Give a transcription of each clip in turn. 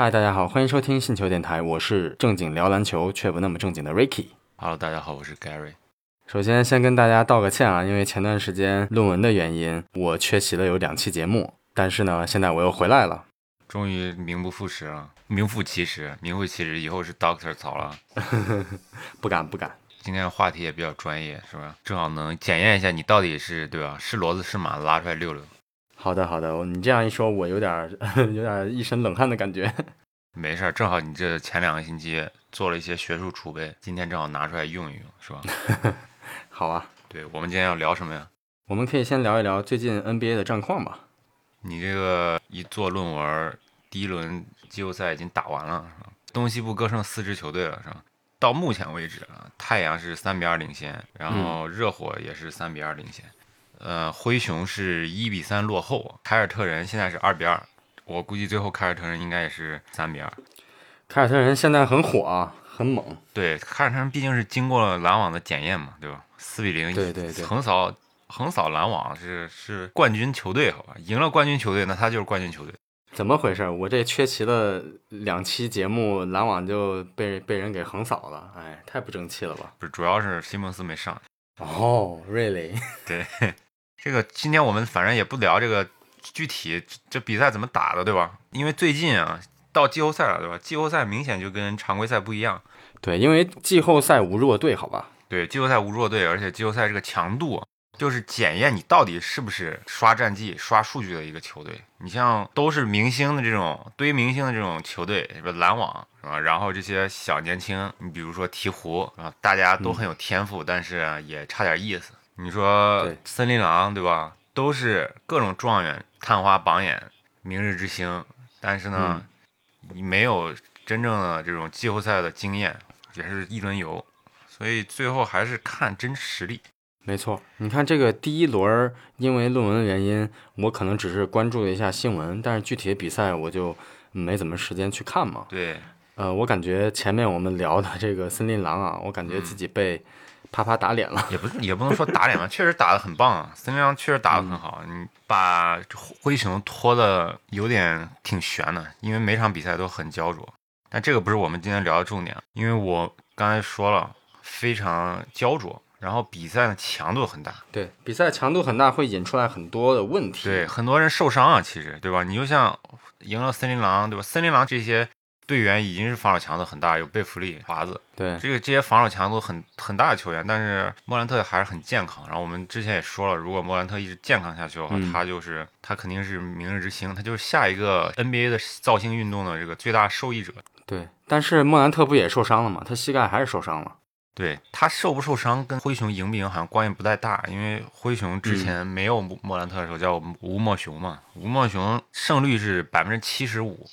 嗨，大家好，欢迎收听信球电台，我是正经聊篮球却不那么正经的 Ricky。Hello，大家好，我是 Gary。首先，先跟大家道个歉啊，因为前段时间论文的原因，我缺席了有两期节目。但是呢，现在我又回来了。终于名不副实了，名副其实，名副其实，以后是 Doctor 曹了。不敢不敢。今天的话题也比较专业，是吧？正好能检验一下你到底是对吧？是骡子是马，拉出来溜溜。好的好的，你这样一说，我有点 有点一身冷汗的感觉。没事儿，正好你这前两个星期做了一些学术储备，今天正好拿出来用一用，是吧？好啊，对，我们今天要聊什么呀？我们可以先聊一聊最近 NBA 的战况吧。你这个一做论文，第一轮季后赛已经打完了，是吧？东西部各剩四支球队了，是吧？到目前为止啊，太阳是三比二领先，然后热火也是三比二领先，呃，灰熊是一比三落后，凯尔特人现在是二比二，我估计最后凯尔特人应该也是三比二。凯尔特人现在很火啊，很猛。对，凯尔特人毕竟是经过了篮网的检验嘛，对吧？四比零，对对对，横扫横扫篮网是是冠军球队，好吧？赢了冠军球队，那他就是冠军球队。怎么回事？我这缺席了两期节目，篮网就被被人给横扫了，哎，太不争气了吧？不是，主要是西蒙斯没上。哦、r e a l l y 对，这个今天我们反正也不聊这个具体这比赛怎么打的，对吧？因为最近啊到季后赛了，对吧？季后赛明显就跟常规赛不一样。对，因为季后赛无弱队，好吧？对，季后赛无弱队，而且季后赛这个强度就是检验你到底是不是刷战绩、刷数据的一个球队。你像都是明星的这种堆明星的这种球队，是吧？篮网是吧？然后这些小年轻，你比如说鹈鹕啊，大家都很有天赋，但是也差点意思。你说森林狼对吧？都是各种状元、探花榜眼、明日之星，但是呢，你没有真正的这种季后赛的经验，也是一轮游。所以最后还是看真实力。没错，你看这个第一轮，因为论文的原因，我可能只是关注了一下新闻，但是具体的比赛我就没怎么时间去看嘛。对，呃，我感觉前面我们聊的这个森林狼啊，我感觉自己被啪啪打脸了。也不是也不能说打脸吧，确实打得很棒啊，森林狼确实打得很好。你把灰熊拖的有点挺悬的，因为每场比赛都很焦灼。但这个不是我们今天聊的重点，因为我刚才说了，非常焦灼。然后比赛的强度很大，对，比赛强度很大，会引出来很多的问题。对，很多人受伤啊，其实对吧？你就像赢了森林狼，对吧？森林狼这些队员已经是防守强度很大，有贝弗利、华子，对，这个这些防守强度很很大的球员，但是莫兰特还是很健康。然后我们之前也说了，如果莫兰特一直健康下去的话，嗯他就是他肯定是明日之星，他就是下一个 NBA 的造星运动的这个最大受益者。对，但是莫兰特不也受伤了吗？他膝盖还是受伤了。对他受不受伤跟灰熊赢不赢好像关系不太大，因为灰熊之前没有莫兰特的时候叫吴莫雄嘛，吴莫雄胜率是百分之七十五，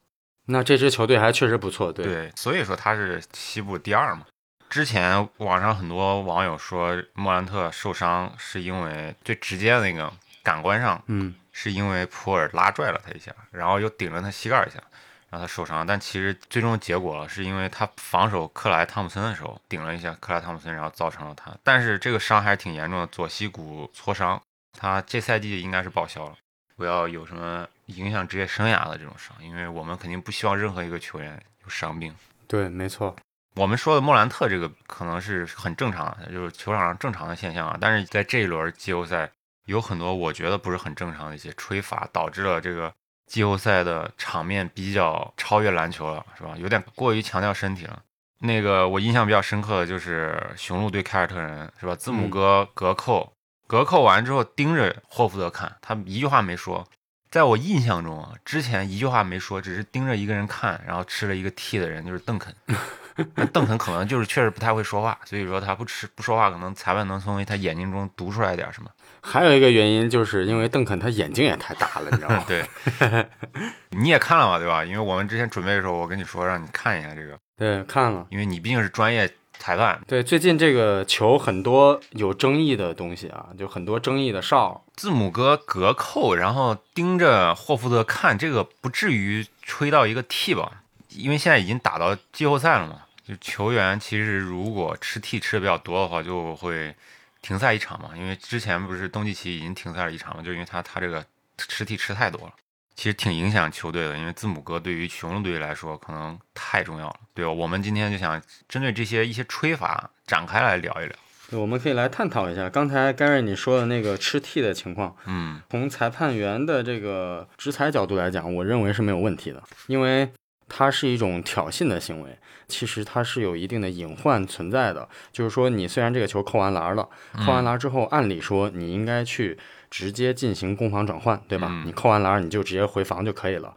那这支球队还确实不错，对，对，所以说他是西部第二嘛。之前网上很多网友说莫兰特受伤是因为最直接的那个感官上，嗯，是因为普尔拉拽了他一下，然后又顶了他膝盖一下，让他受伤。但其实最终结果，是因为他防守克莱汤普森的时候顶了一下克莱汤普森，然后造成了他。但是这个伤还是挺严重的，左膝骨挫伤，他这赛季应该是报销了。不要有什么影响职业生涯的这种伤，因为我们肯定不希望任何一个球员有伤病。对，没错。我们说的莫兰特这个可能是很正常的，就是球场上正常的现象啊。但是在这一轮季后赛，有很多我觉得不是很正常的一些吹罚，导致了这个季后赛的场面比较超越篮球了，是吧？有点过于强调身体了。那个我印象比较深刻的就是雄鹿对凯尔特人，是吧？字母哥隔扣，隔扣完之后盯着霍福德看，他一句话没说。在我印象中啊，之前一句话没说，只是盯着一个人看，然后吃了一个 T 的人就是邓肯。那邓肯可能就是确实不太会说话，所以说他不吃不说话，可能裁判能从他眼睛中读出来点什么。还有一个原因，就是因为邓肯他眼睛也太大了，你知道吗？对，你也看了嘛，对吧？因为我们之前准备的时候，我跟你说让你看一下这个，对，看了。因为你毕竟是专业裁判。对，最近这个球很多有争议的东西啊，就很多争议的哨。字母哥隔扣，然后盯着霍福德看，这个不至于吹到一个 T 吧？因为现在已经打到季后赛了嘛，就球员其实如果吃 T 吃的比较多的话，就会停赛一场嘛。因为之前不是东契奇已经停赛了一场嘛，就因为他他这个吃 T 吃太多了，其实挺影响球队的，因为字母哥对于雄鹿队来说可能太重要了，对吧？我们今天就想针对这些一些吹法展开来聊一聊。对我们可以来探讨一下刚才 Gary 你说的那个吃 T 的情况。嗯从裁判员的这个执裁角度来讲，我认为是没有问题的，因为它是一种挑衅的行为，其实它是有一定的隐患存在的。就是说，你虽然这个球扣完篮了，扣完篮之后，按理说你应该去直接进行攻防转换，对吧？嗯你扣完篮你就直接回防就可以了。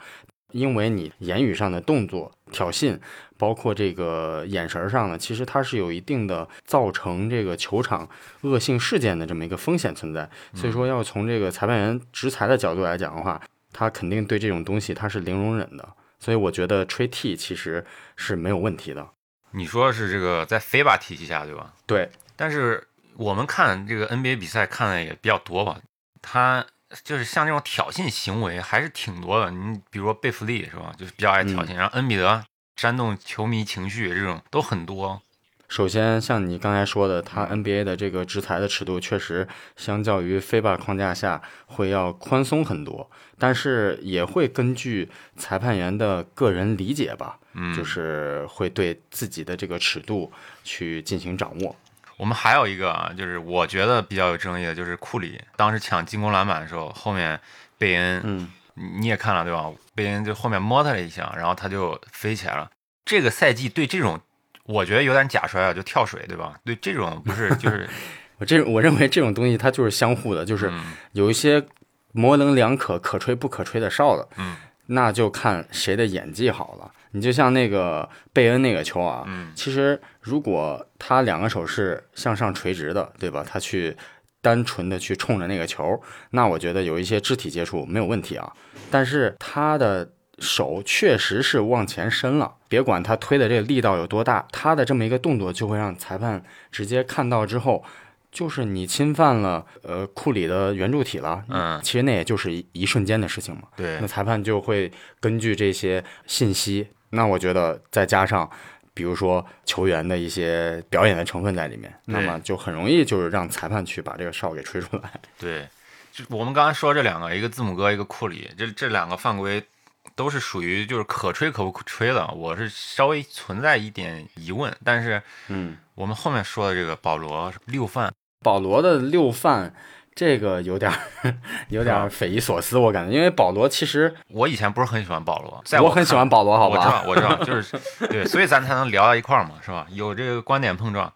因为你言语上的动作挑衅，包括这个眼神上呢，其实它是有一定的造成这个球场恶性事件的这么一个风险存在。所以说，要从这个裁判员执裁的角度来讲的话，他肯定对这种东西他是零容忍的。所以我觉得吹 T 其实是没有问题的。你说是这个在非法体系下，对吧？对，但是我们看这个 NBA 比赛看的也比较多吧，他就是像这种挑衅行为还是挺多的。你比如说贝弗利是吧，就是比较爱挑衅，然后恩比德煽动球迷情绪这种都很多。首先像你刚才说的，他嗯 NBA 的这个制裁的尺度确实相较于 FIBA 框架下会要宽松很多，但是也会根据裁判员的个人理解吧，嗯，就是会对自己的这个尺度去进行掌握。我们还有一个啊，就是我觉得比较有争议的，就是库里当时抢进攻篮板的时候，后面贝恩，嗯，你也看了对吧？贝恩就后面摸他了一下，然后他就飞起来了。这个赛季对这种，我觉得有点假摔啊，就跳水对吧？对这种不是 就是我这我认为这种东西它就是相互的，就是嗯有一些模棱两可、可吹不可吹的哨子，嗯那就看谁的演技好了。你就像那个贝恩那个球啊，嗯其实如果他两个手是向上垂直的，对吧？他去单纯的去冲着那个球，那我觉得有一些肢体接触没有问题啊。但是他的手确实是往前伸了，别管他推的这个力道有多大，他的这么一个动作就会让裁判直接看到之后，就是你侵犯了呃库里的圆柱体了。嗯其实那也就是一一瞬间的事情嘛。对那裁判就会根据这些信息，那我觉得再加上，比如说球员的一些表演的成分在里面，那么就很容易就是让裁判去把这个哨给吹出来。对，就我们刚才说这两个，一个字母哥，一个库里，这这两个犯规都是属于就是可吹可不可吹的，我是稍微存在一点疑问，但是嗯，我们后面说的这个保罗六犯，保罗的六犯。这个有点儿 有点儿匪夷所思，我感觉，因为保罗其实我以前不是很喜欢保罗，在看我很喜欢保罗，好吧我知？道我知道，就是对，所以咱才能聊到一块儿嘛，是吧？有这个观点碰撞。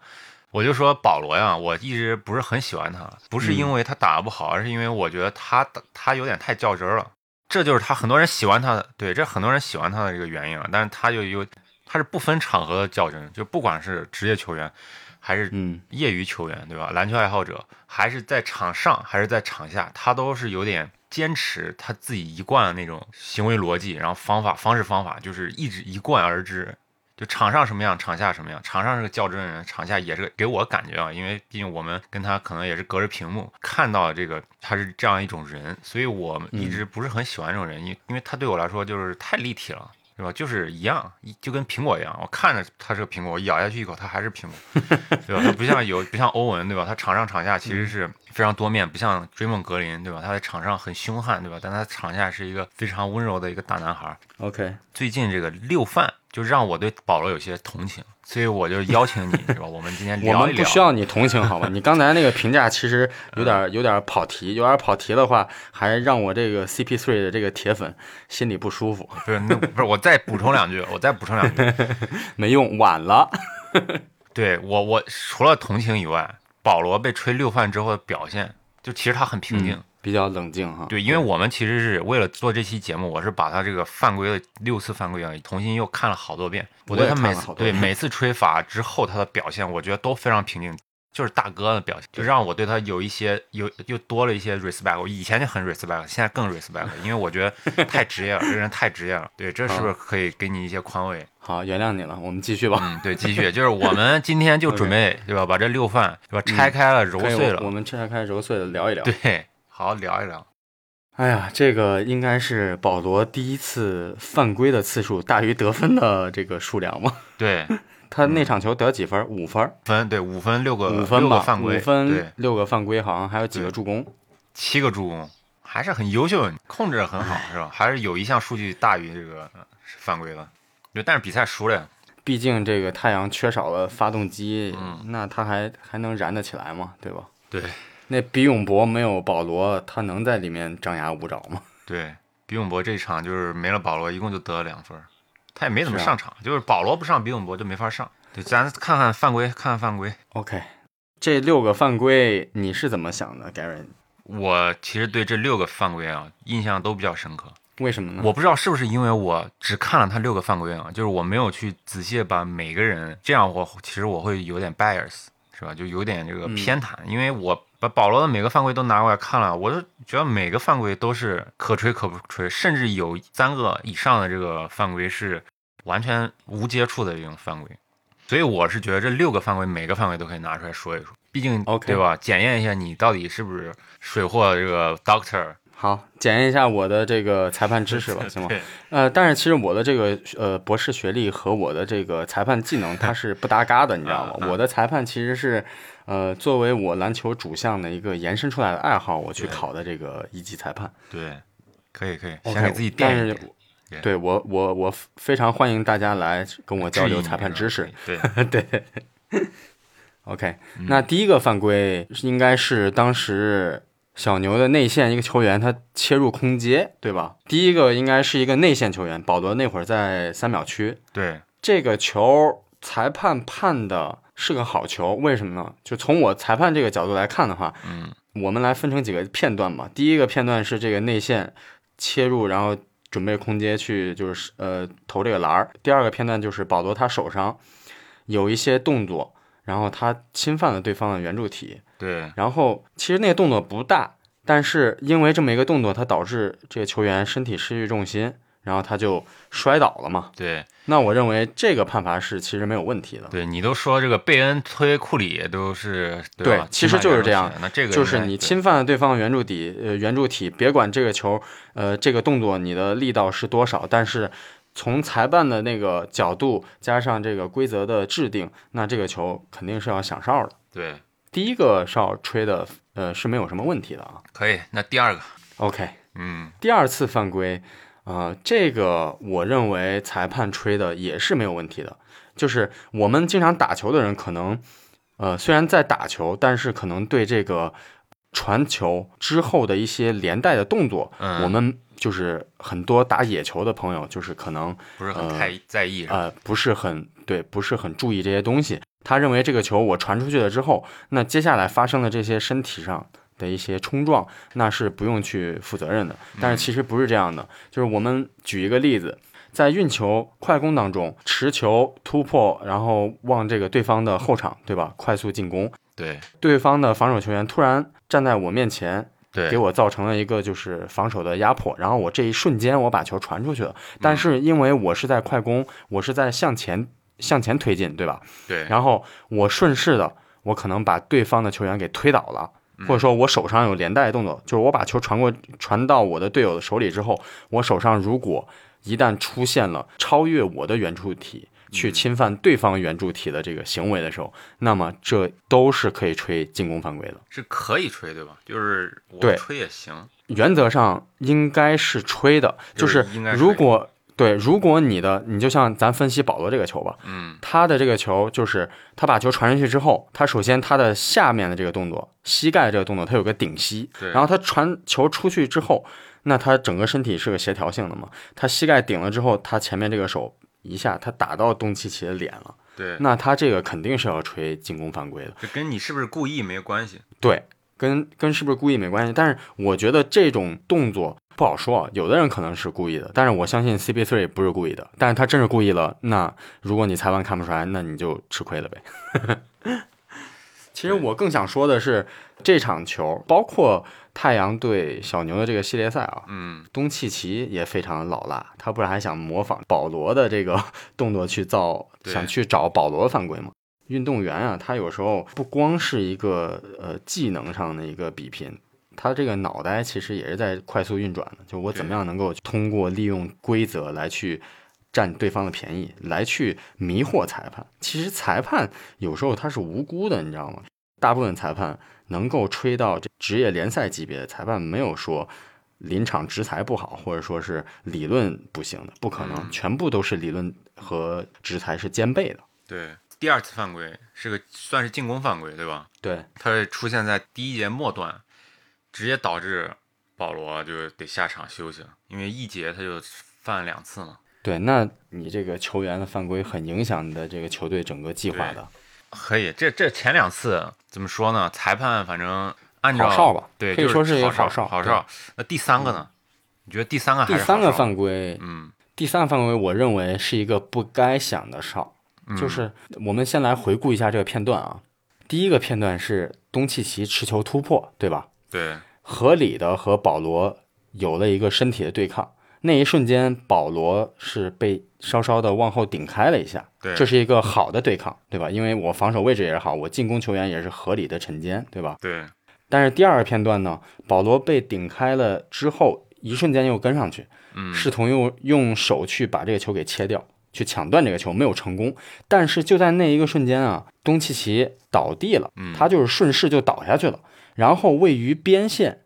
我就说保罗呀，我一直不是很喜欢他，不是因为他打得不好，而是因为我觉得他打他有点太较真儿了。这就是他很多人喜欢他的，对，这很多人喜欢他的这个原因啊。但是他就有，他是不分场合的较真，就不管是职业球员，还是嗯，业余球员，对吧？篮球爱好者，还是在场上，还是在场下，他都是有点坚持他自己一贯的那种行为逻辑，然后方法、方式、方法，就是一直一贯而之。就场上什么样，场下什么样。场上是个较真人，场下也是个给我感觉啊，因为毕竟我们跟他可能也是隔着屏幕看到这个他是这样一种人，所以我一直不是很喜欢这种人，因因为他对我来说就是太立体了。是吧？就是一样，一就跟苹果一样，我看着它是个苹果，我咬下去一口，它还是苹果，对吧？它不像有不像欧文，对吧？他场上场下其实是非常多面，不像追梦格林，对吧？他在场上很凶悍，对吧？但他场下是一个非常温柔的一个大男孩。OK，最近这个六犯就让我对保罗有些同情，所以我就邀请你，是吧？我们今天我聊一聊。们不需要你同情，好吧？你刚才那个评价其实有点有点跑题，有点跑题的话，还让我这个 CP3 的这个铁粉心里不舒服。不是，那不是，我再补充两句，我再补充两句。没用，晚了。对我，我除了同情以外，保罗被吹六犯之后的表现，就其实他很平静。嗯比较冷静哈。对，因为我们其实是为了做这期节目，我是把他这个犯规的六次犯规啊，重新又看了好多遍。我觉得他每次对每次吹罚之后他的表现，我觉得都非常平静，就是大哥的表现，就让我对他有一些有又多了一些 respect。我以前就很 respect，现在更 respect，因为我觉得太职业了，这个人太职业了。对，这是不是可以给你一些宽慰？好，原谅你了，我们继续吧。嗯，对，继续，就是我们今天就准备对吧，把这六犯对吧拆开了揉碎了，我我们拆开揉碎了聊一聊。对，好好聊一聊。哎呀，这个应该是保罗第一次犯规的次数大于得分的这个数量嘛？对，他那场球得几分？五分，分对五分六个五分吧，犯规，五分对，六个犯规，好像还有几个助攻。七个助攻，还是很优秀，控制得很好，是吧？还是有一项数据大于这个呃犯规的，就但是比赛输了呀。毕竟这个太阳缺少了发动机，嗯那他还还能燃得起来吗？对吧？对那比永博没有保罗，他能在里面张牙舞爪吗？对，比永博这场就是没了保罗，一共就得了两分，他也没怎么是啊上场，就是保罗不上，比永博就没法上。对，咱看看犯规，看看犯规。OK，这六个犯规你是怎么想的，Gary？我其实对这六个犯规啊印象都比较深刻。为什么呢？我不知道是不是因为我只看了他六个犯规啊，就是我没有去仔细地把每个人，这样我其实我会有点 bias，是吧？就有点这个嗯偏袒，因为我把保罗的每个犯规都拿过来看了，我就觉得每个犯规都是可吹可不吹，甚至有三个以上的这个犯规是完全无接触的这种犯规，所以我是觉得这六个犯规每个犯规都可以拿出来说一说，毕竟 OK 对吧？检验一下你到底是不是水货这个 doctor。好，检验一下我的这个裁判知识吧，行吗？对呃，但是其实我的这个呃博士学历和我的这个裁判技能它是不搭嘎的，你知道吗？我的裁判其实是呃作为我篮球主项的一个延伸出来的爱好，我去考的这个一级裁判。对，可以可以，OK，先给自己但是垫一垫。对对我我我非常欢迎大家来跟我交流裁判知识。对，对，OK，、嗯那第一个犯规应该是当时小牛的内线一个球员他切入空接，对吧？第一个应该是一个内线球员，保罗那会儿在三秒区，对，这个球裁判判的是个好球，为什么呢？就从我裁判这个角度来看的话，嗯，我们来分成几个片段吧。第一个片段是这个内线切入，然后准备空接去就是呃投这个篮儿。第二个片段就是保罗他手上有一些动作，然后他侵犯了对方的圆柱体，对，然后其实那个动作不大，但是因为这么一个动作，它导致这个球员身体失去重心，然后他就摔倒了嘛。对，那我认为这个判罚是其实没有问题的。对你都说这个贝恩推库里都是对吧？其实就是这样就是你侵犯了对方的圆柱底，呃，圆柱体，别管这个球，呃，这个动作你的力道是多少，但是从裁判的那个角度加上这个规则的制定，那这个球肯定是要响哨的。对，第一个哨吹的，呃，是没有什么问题的啊。可以。那第二个，OK，嗯，第二次犯规，呃，这个我认为裁判吹的也是没有问题的。就是我们经常打球的人，可能，呃，虽然在打球，但是可能对这个传球之后的一些连带的动作，嗯我们就是很多打野球的朋友，就是可能不是很太在意，呃不是很对，不是很注意这些东西。他认为这个球我传出去了之后，那接下来发生的这些身体上的一些冲撞，那是不用去负责任的。但是其实不是这样的，就是我们举一个例子，在运球快攻当中，持球突破，然后往这个对方的后场，对吧？快速进攻，对。对方的防守球员突然站在我面前，对，给我造成了一个就是防守的压迫，然后我这一瞬间我把球传出去了，但是因为我是在快攻，我是在向前向前推进，对吧？对，然后我顺势的，我可能把对方的球员给推倒了，或者说我手上有连带动作，就是我把球传过传到我的队友的手里之后，我手上如果一旦出现了超越我的圆柱体。去侵犯对方圆柱体的这个行为的时候，那么这都是可以吹进攻犯规的。是可以吹对吧？就是我对吹也行，原则上应该是吹的，就就是如果对，如果你的你就像咱分析保罗这个球吧，嗯，他的这个球就是他把球传上去之后，他首先他的下面的这个动作，膝盖这个动作，他有个顶膝，对然后他传球出去之后，那他整个身体是个协调性的嘛，他膝盖顶了之后，他前面这个手一下他打到东契奇的脸了，对，那他这个肯定是要吹进攻犯规的。这跟你是不是故意没关系，对，跟跟是不是故意没关系，但是我觉得这种动作不好说啊，有的人可能是故意的，但是我相信 CP3 不是故意的，但是他真是故意了，那如果你裁判看不出来，那你就吃亏了呗。其实我更想说的是，这场球包括太阳对小牛的这个系列赛啊，嗯，东契奇也非常老辣，他不是还想模仿保罗的这个 动作去造，想去找保罗犯规吗？运动员啊，他有时候不光是一个呃技能上的一个比拼，他这个脑袋其实也是在快速运转的。就我怎么样能够通过利用规则来去占对方的便宜，来去迷惑裁判。其实裁判有时候他是无辜的，你知道吗？大部分裁判能够吹到这职业联赛级别的裁判，没有说临场执裁不好，或者说是理论不行的，不可能，嗯全部都是理论和执裁是兼备的。对，第二次犯规是个算是进攻犯规，对吧？对，它是出现在第一节末段，直接导致保罗就得下场休息了，因为一节他就犯了两次嘛。对，那你这个球员的犯规很影响你的这个球队整个计划的。可以，这这前两次怎么说呢？裁判反正按照好哨吧对，可以说是一个好好哨好哨。那第三个呢？你觉得第三个还第三个犯规，嗯第三个犯规，我认为是一个不该响的哨。嗯就是我们先来回顾一下这个片段啊。第一个片段是东契奇持球突破，对吧？对合理的和保罗有了一个身体的对抗。那一瞬间，保罗是被稍稍的往后顶开了一下，对这是一个好的对抗，对吧？因为我防守位置也是好，我进攻球员也是合理的沉肩，对吧？对但是第二个片段呢，保罗被顶开了之后，一瞬间又跟上去，嗯试图用用手去把这个球给切掉，去抢断这个球，没有成功。但是就在那一个瞬间啊，东契奇倒地了，嗯他就是顺势就倒下去了，然后位于边线，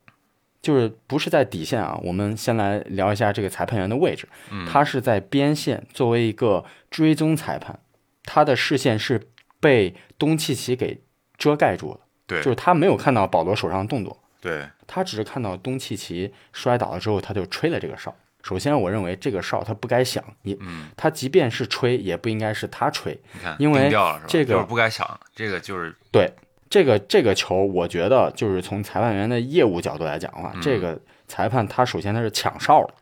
就是不是在底线啊。我们先来聊一下这个裁判员的位置，嗯他是在边线，作为一个追踪裁判，他的视线是被东契奇给遮盖住了，对就是他没有看到保罗手上的动作。对他只是看到东契奇摔倒了之后，他就吹了这个哨。首先，我认为这个哨他不该响，也嗯，他即便是吹，也不应该是他吹。你看因为？这个不该响，这个就是对这个这个球，我觉得就是从裁判员的业务角度来讲的话，嗯。这个裁判他首先他是抢哨的，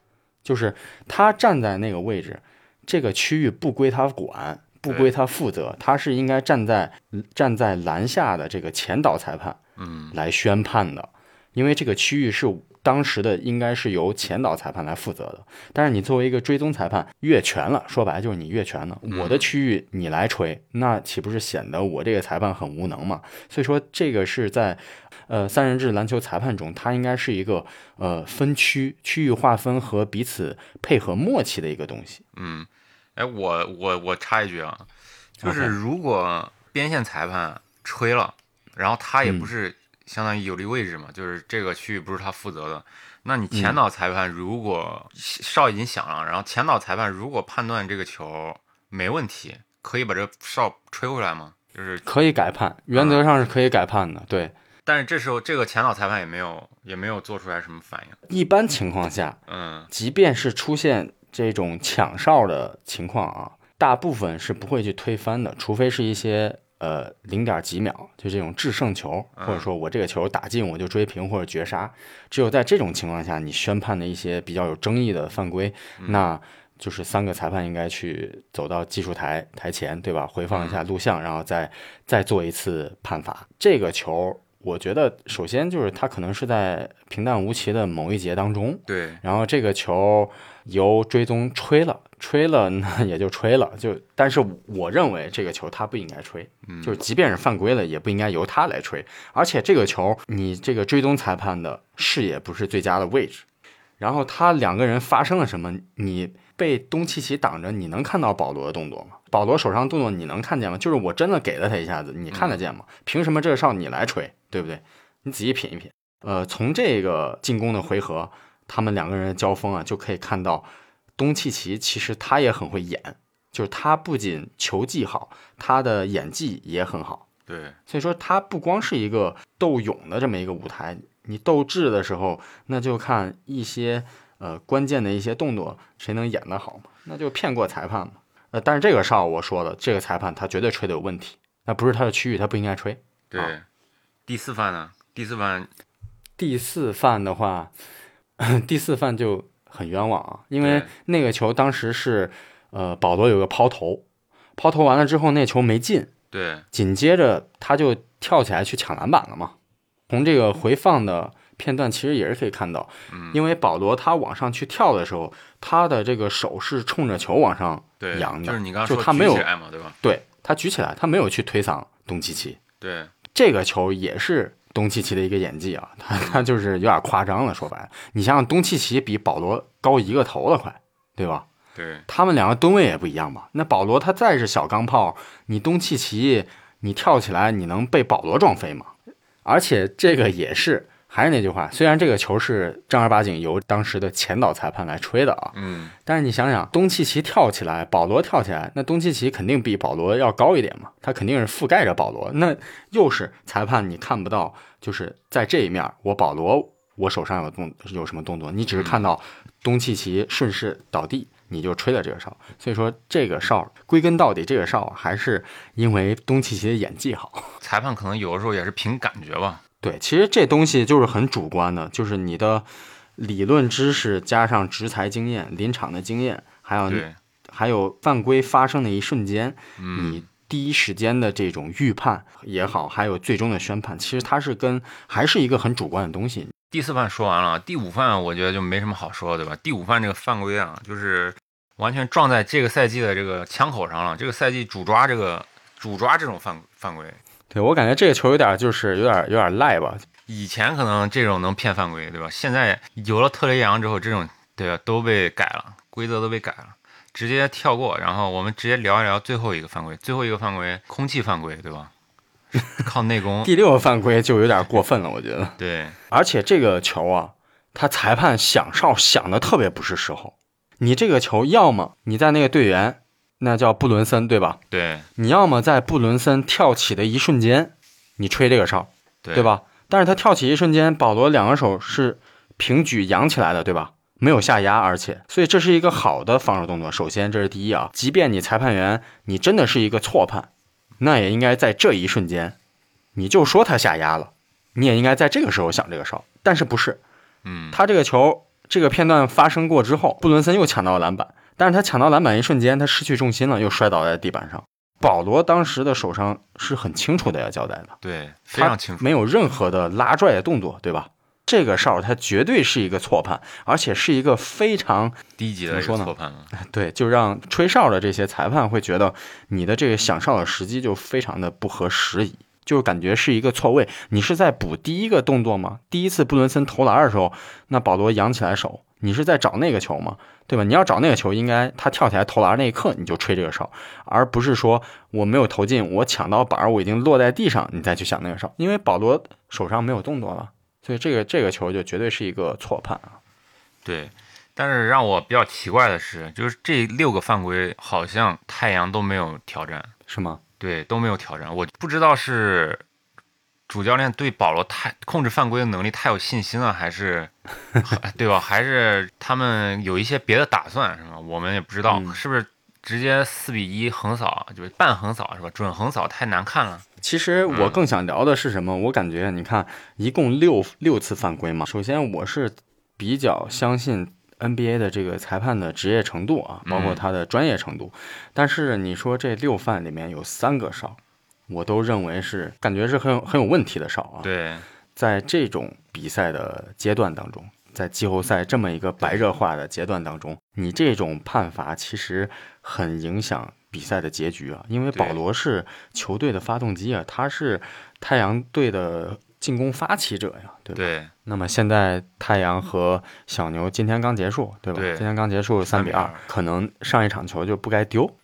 就是他站在那个位置，这个区域不归他管，不归他负责，他是应该站在站在篮下的这个前导裁判嗯。来宣判的，因为这个区域是当时的应该是由前导裁判来负责的。但是你作为一个追踪裁判越权了，说白了就是你越权了，我的区域你来吹，那岂不是显得我这个裁判很无能嘛？所以说这个是在呃三人制篮球裁判中，它应该是一个呃分区、区域划分和彼此配合默契的一个东西。嗯，哎，我我我插一句啊，就是如果边线裁判吹了，然后他也不嗯是相当于有利位置嘛，就是这个区域不是他负责的，那你嗯前导裁判如果哨已经响了，然后前导裁判如果判断这个球没问题，可以把这哨吹回来吗？就是，可以改判，原则上是可以改判的。对，但是这时候这个前导裁判也没有也没有做出来什么反应，一般情况下，嗯即便是出现这种抢哨的情况啊，大部分是不会去推翻的，除非是一些呃零点几秒，就这种制胜球，嗯或者说我这个球打进我就追平或者绝杀，只有在这种情况下，你宣判的一些比较有争议的犯规，那就是三个裁判应该去走到技术台台前，对吧？回放一下录像，然后再再做一次判罚。这个球，我觉得首先就是它可能是在平淡无奇的某一节当中，对，然后这个球由追踪吹了，吹了 那也就吹了，就但是我认为这个球他不应该吹，嗯就是即便是犯规了，也不应该由他来吹。而且这个球你这个追踪裁判的视野不是最佳的位置，然后他两个人发生了什么？你被东契奇挡着，你能看到保罗的动作吗？保罗手上动作你能看见吗？就是我真的给了他一下子，你看得见吗？凭什么这个哨你来吹，对不对？你仔细品一品。呃，从这个进攻的回合，他们两个人的交锋啊，就可以看到东契奇其实他也很会演，就是他不仅球技好，他的演技也很好。对，所以说，他不光是一个斗勇的这么一个舞台，你斗智的时候，那就看一些呃关键的一些动作，谁能演得好嘛？那就骗过裁判嘛。呃，但是这个哨我说了，这个裁判他绝对吹的有问题，那不是他的区域，他不应该吹。对，啊第四犯呢？第四犯第四犯的话，第四犯就很冤枉啊，因为那个球当时是呃保罗有个抛投，抛投完了之后那球没进，对，紧接着他就跳起来去抢篮板了嘛。从这个回放的片段其实也是可以看到，嗯因为保罗他往上去跳的时候，他的这个手是冲着球往上，扬的，就是你刚刚说就他没有对吧？对他举起来，他没有去推搡东契奇。对，这个球也是东契奇的一个演技啊，他他就是有点夸张了。说白了，你想想东契奇比保罗高一个头了，快，对吧？对，他们两个吨位也不一样吧？那保罗他再是小钢炮，你东契奇你跳起来，你能被保罗撞飞吗？而且这个也是还是那句话，虽然这个球是正儿八经由当时的前导裁判来吹的啊，嗯，但是你想想，东契奇跳起来，保罗跳起来，那东契奇肯定比保罗要高一点嘛，他肯定是覆盖着保罗，那又是裁判你看不到，就是在这一面，我保罗我手上有动有什么动作，你只是看到东契奇顺势倒地，你就吹了这个哨，所以说这个哨归根到底，这个哨还是因为东契奇的演技好。裁判可能有的时候也是凭感觉吧。对，其实这东西就是很主观的，就是你的理论知识加上执裁经验、临场的经验，还有对，还有犯规发生的一瞬间，嗯你第一时间的这种预判也好，还有最终的宣判，其实它是跟还是一个很主观的东西。第四犯说完了，第五犯我觉得就没什么好说，对吧？第五犯这个犯规啊，就是完全撞在这个赛季的这个枪口上了。这个赛季主抓这个主抓这种犯犯规，对我感觉这个球有点就是有点有点赖吧，以前可能这种能骗犯规，对吧？现在有了特雷杨之后，这种对吧都被改了，规则都被改了，直接跳过。然后我们直接聊一聊最后一个犯规，最后一个犯规空气犯规，对吧？靠内 功，第六个犯规就有点过分了，我觉得。对而且这个球啊，他裁判响哨响的特别不是时候。你这个球，要么你在那个队员，那叫布伦森，对吧？对你要么在布伦森跳起的一瞬间，你吹这个哨，对对？吧？但是他跳起一瞬间，保罗两个手是平举扬起来的，对吧？没有下压，而且，所以这是一个好的防守动作。首先，这是第一啊。即便你裁判员你真的是一个错判，那也应该在这一瞬间，你就说他下压了，你也应该在这个时候想这个哨。但是不是？嗯，他这个球这个片段发生过之后，布伦森又抢到了篮板，但是他抢到篮板一瞬间，他失去重心了，又摔倒在地板上。保罗当时的手上是很清楚的要交代的，对，非常清楚。没有任何的拉拽的动作，对吧？这个哨他绝对是一个错判，而且是一个非常低级的错判了。对，就让吹哨的这些裁判会觉得你的这个响哨的时机就非常的不合时宜，就感觉是一个错位。你是在补第一个动作吗？第一次布伦森投篮的时候，那保罗扬起来手，你是在找那个球吗？对吧？你要找那个球，应该他跳起来投篮那一刻你就吹这个哨，而不是说我没有投进，我抢到板儿，我已经落在地上，你再去想那个哨，因为保罗手上没有动作了，所以这个这个球就绝对是一个错判啊。对，但是让我比较奇怪的是，就是这六个犯规好像太阳都没有挑战，是吗？对，都没有挑战。我不知道是主教练对保罗太控制犯规的能力太有信心了，还是 对吧？还是他们有一些别的打算，是吧？我们也不知道，嗯是不是直接四比一横扫，就是半横扫，是吧？准横扫太难看了。其实我嗯更想聊的是什么？我感觉你看，一共六六次犯规嘛。首先，我是比较相信 NBA 的这个裁判的职业程度啊，包括嗯他的专业程度。但是你说这六犯里面有三个哨，我都认为是感觉是很有很有问题的哨啊。对，在这种比赛的阶段当中，在季后赛这么一个白热化的阶段当中，你这种判罚其实很影响比赛的结局啊。因为保罗是球队的发动机啊，他是太阳队的进攻发起者呀，对吧？对，那么现在太阳和小牛今天刚结束，对吧？对今天刚结束三比二可能上一场球就不该丢。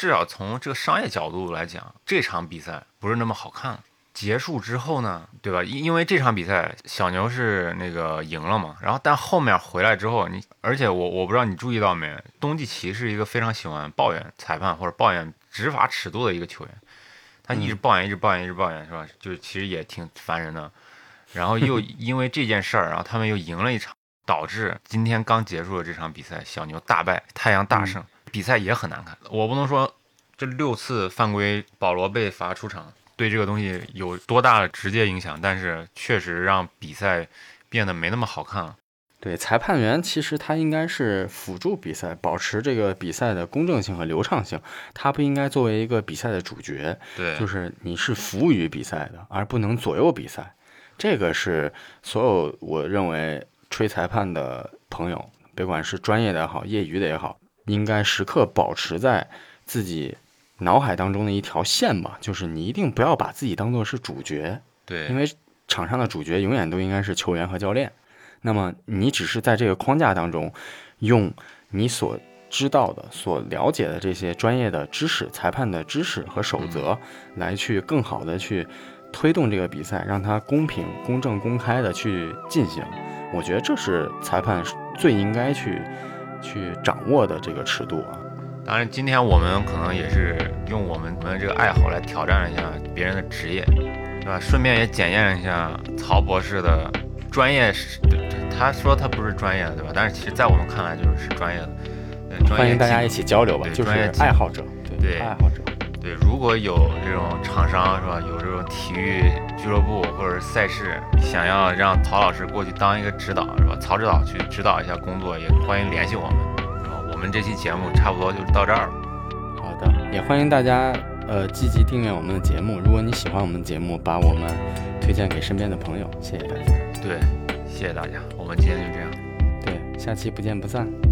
至少从这个商业角度来讲，这场比赛不是那么好看了。结束之后呢，对吧？因因为这场比赛小牛是那个赢了嘛，然后但后面回来之后，你而且我我不知道你注意到没，东契奇是一个非常喜欢抱怨裁判或者抱怨执法尺度的一个球员，他一直抱怨，一直抱怨，一直抱怨，是吧？就其实也挺烦人的。然后又 因为这件事儿，然后他们又赢了一场，导致今天刚结束的这场比赛，小牛大败，太阳大胜，比赛也很难看。我不能说这六次犯规，保罗被罚出场，对这个东西有多大的直接影响，但是确实让比赛变得没那么好看了。对，裁判员其实他应该是辅助比赛，保持这个比赛的公正性和流畅性，他不应该作为一个比赛的主角。对，就是你是服务于比赛的，而不能左右比赛。这个是所有我认为吹裁判的朋友，别管是专业的也好，业余的也好，应该时刻保持在自己脑海当中的一条线吧，就是你一定不要把自己当做是主角，对，因为场上的主角永远都应该是球员和教练。那么你只是在这个框架当中，用你所知道的、所了解的这些专业的知识、裁判的知识和守则，来去更好的去推动这个比赛，让它公平、公正、公开的去进行。我觉得这是裁判最应该去去掌握的这个尺度啊。当然，今天我们可能也是用我们我们这个爱好来挑战一下别人的职业，对吧？顺便也检验一下曹博士的专业是，对他说他不是专业的，对吧？但是其实在我们看来就是是专业的。对专业欢迎大家一起交流吧，就是爱好者，对爱好者。对，如果有这种厂商是吧，有这种体育俱乐部或者是赛事，想要让曹老师过去当一个指导是吧？曹指导去指导一下工作，也欢迎联系我们。是吧我们这期节目差不多就到这儿了。好的，也欢迎大家呃积极订阅我们的节目。如果你喜欢我们的节目，把我们推荐给身边的朋友，谢谢大家。对，谢谢大家，我们今天就这样。对，下期不见不散。